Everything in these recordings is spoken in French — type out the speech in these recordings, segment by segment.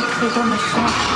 可以这么说。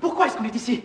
Pourquoi est-ce qu'on est ici?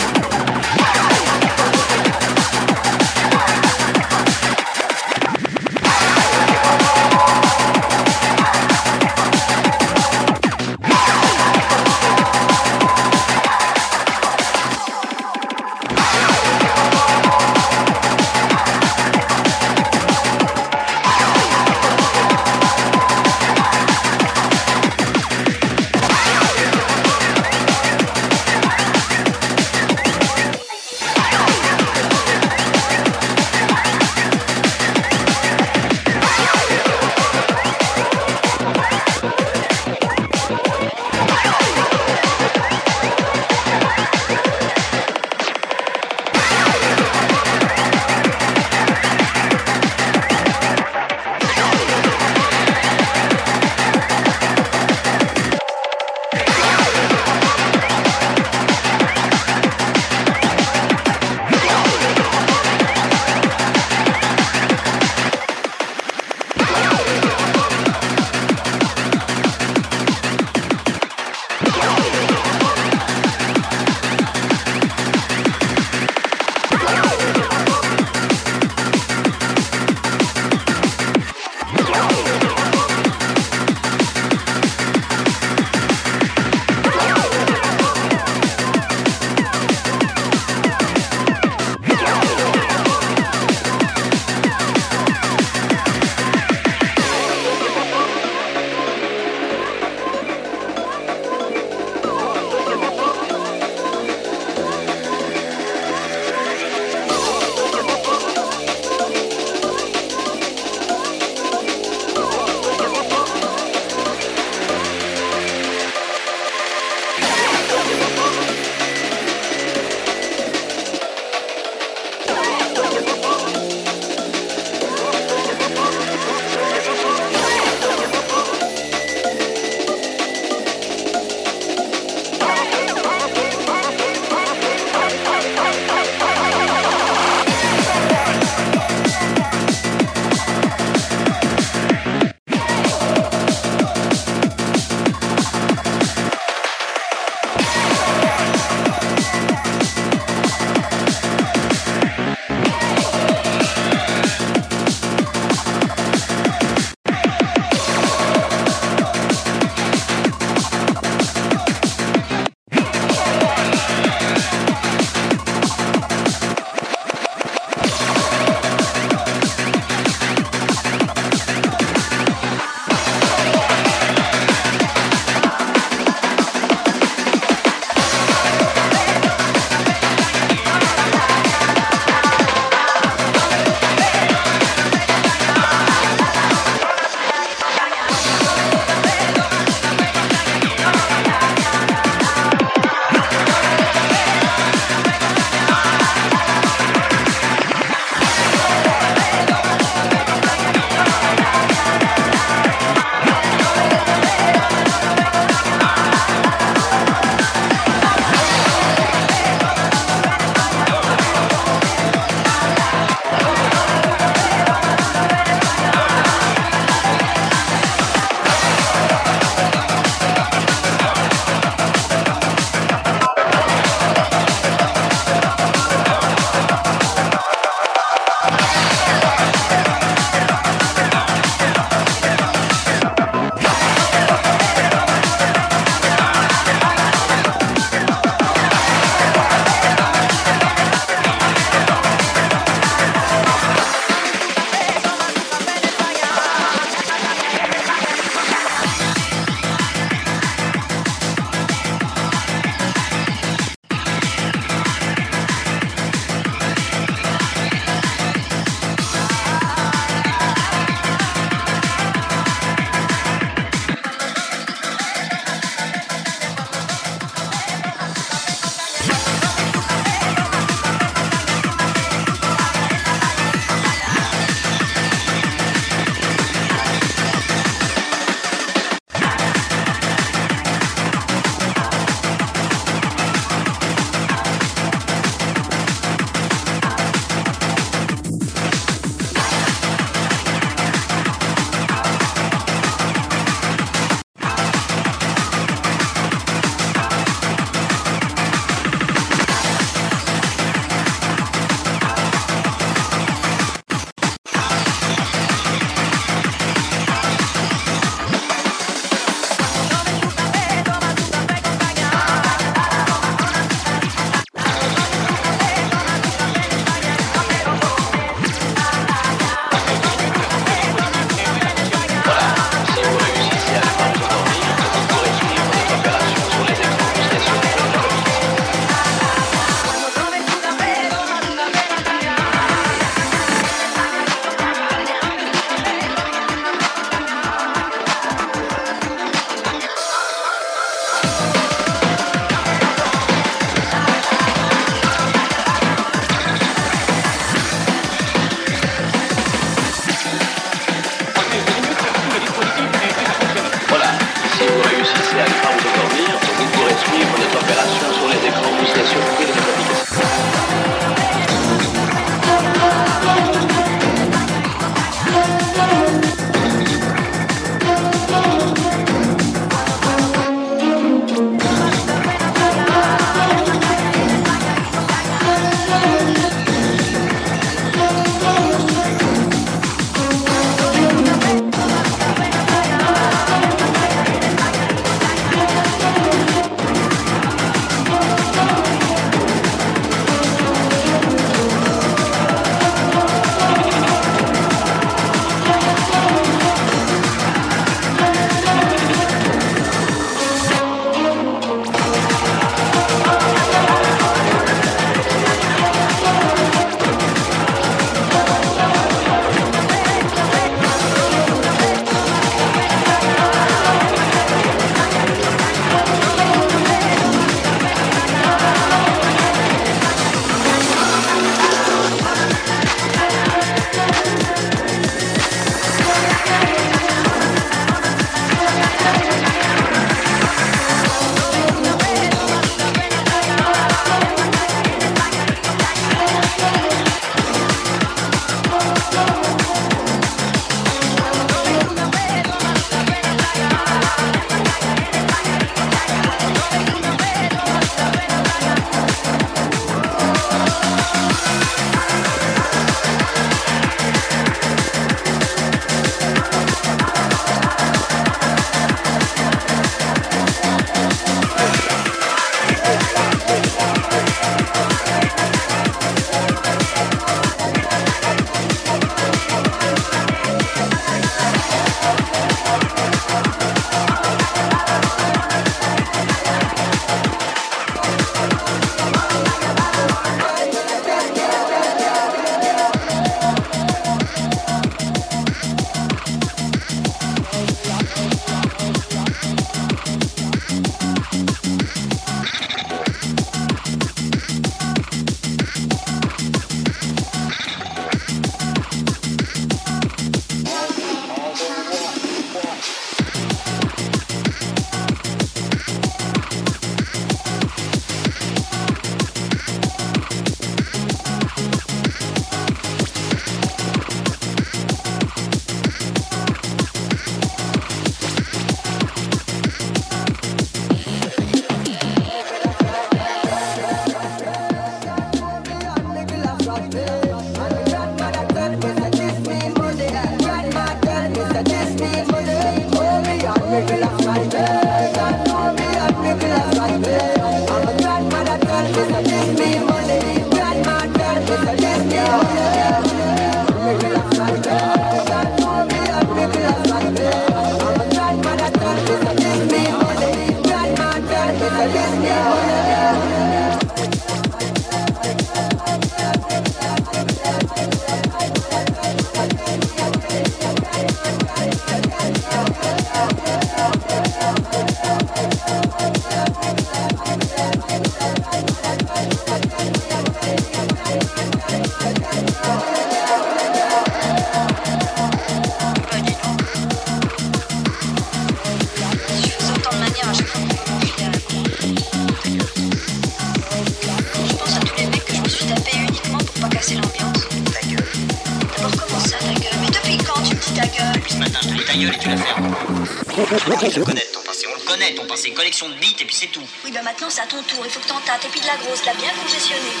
à ton tour, il faut que t'en tâtes. Et puis de la grosse, la bien congestionnée.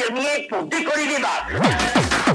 infirmier pour décoller les bases.